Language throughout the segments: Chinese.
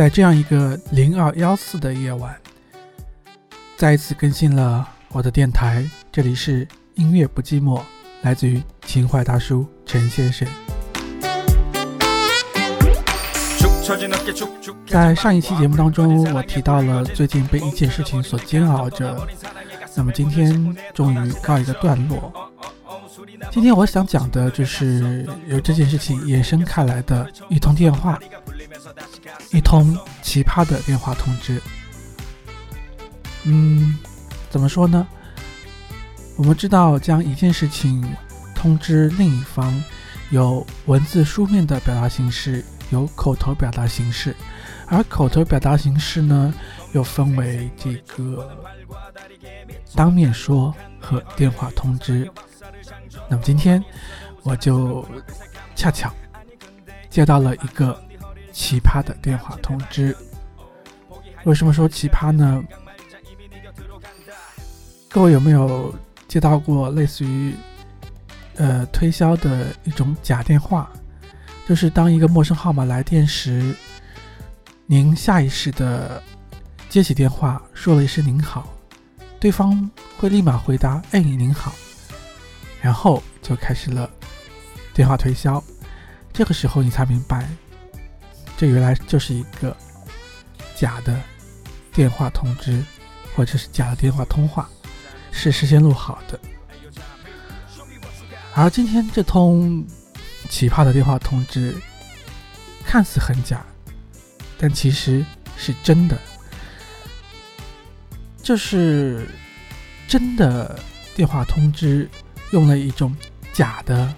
在这样一个零二幺四的夜晚，再一次更新了我的电台。这里是音乐不寂寞，来自于情怀大叔陈先生。在上一期节目当中，我提到了最近被一件事情所煎熬着，那么今天终于告一个段落。今天我想讲的就是由这件事情延伸开来的一通电话，一通奇葩的电话通知。嗯，怎么说呢？我们知道，将一件事情通知另一方，有文字书面的表达形式，有口头表达形式，而口头表达形式呢，又分为这个当面说和电话通知。那么今天我就恰巧接到了一个奇葩的电话通知。为什么说奇葩呢？各位有没有接到过类似于呃推销的一种假电话？就是当一个陌生号码来电时，您下意识的接起电话，说了一声“您好”，对方会立马回答“哎，您好”。然后就开始了电话推销，这个时候你才明白，这原来就是一个假的电话通知，或者是假的电话通话，是事先录好的。而今天这通奇葩的电话通知，看似很假，但其实是真的，这是真的电话通知。用了一种假的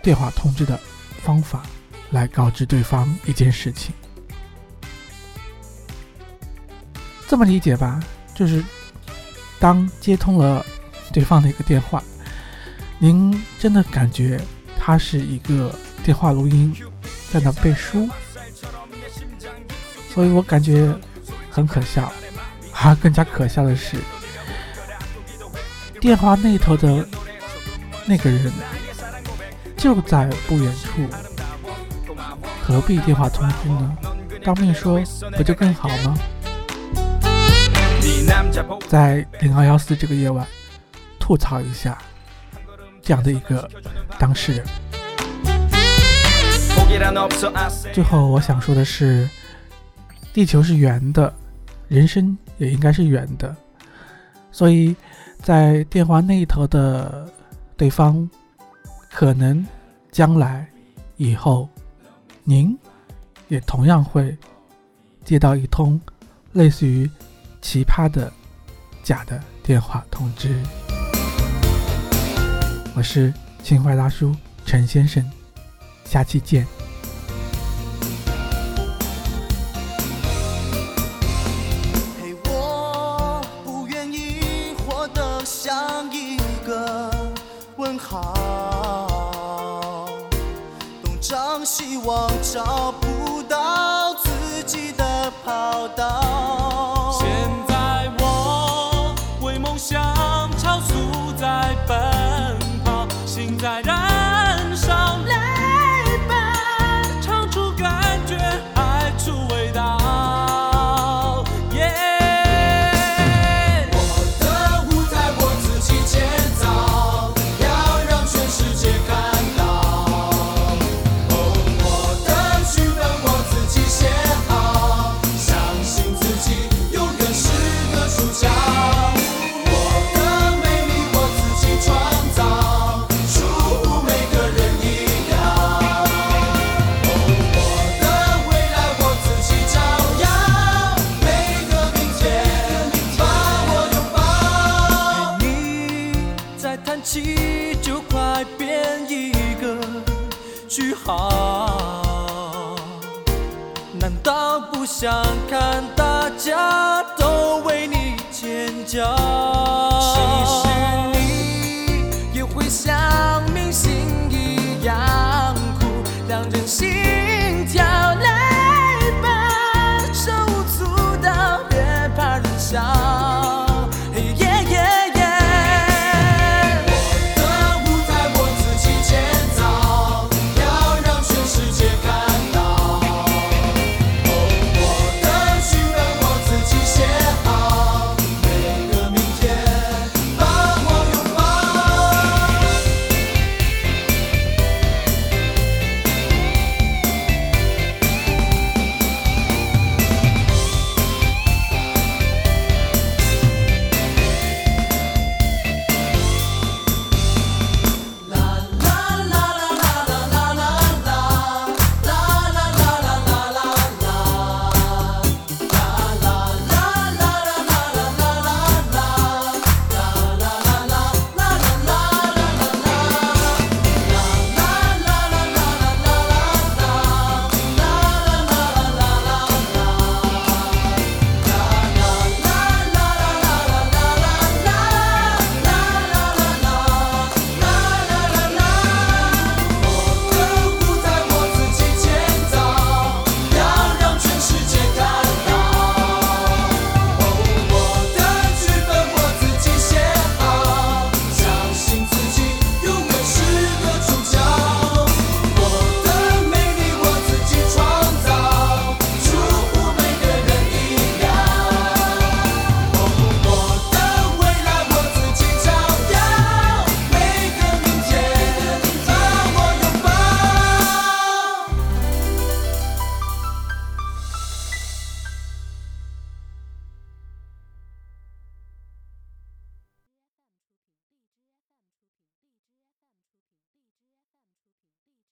电话通知的方法来告知对方一件事情，这么理解吧？就是当接通了对方的一个电话，您真的感觉他是一个电话录音在那背书，所以我感觉很可笑。而更加可笑的是。电话那头的那个人就在不远处，何必电话通知呢？当面说不就更好吗？在零二幺四这个夜晚，吐槽一下这样的一个当事人。最后我想说的是，地球是圆的，人生也应该是圆的，所以。在电话那一头的对方，可能将来以后，您也同样会接到一通类似于奇葩的假的电话通知。我是情怀大叔陈先生，下期见。希望找不到自己的跑道。难道不想看大家都为你尖叫？其实你也会像明星一样哭，让人心。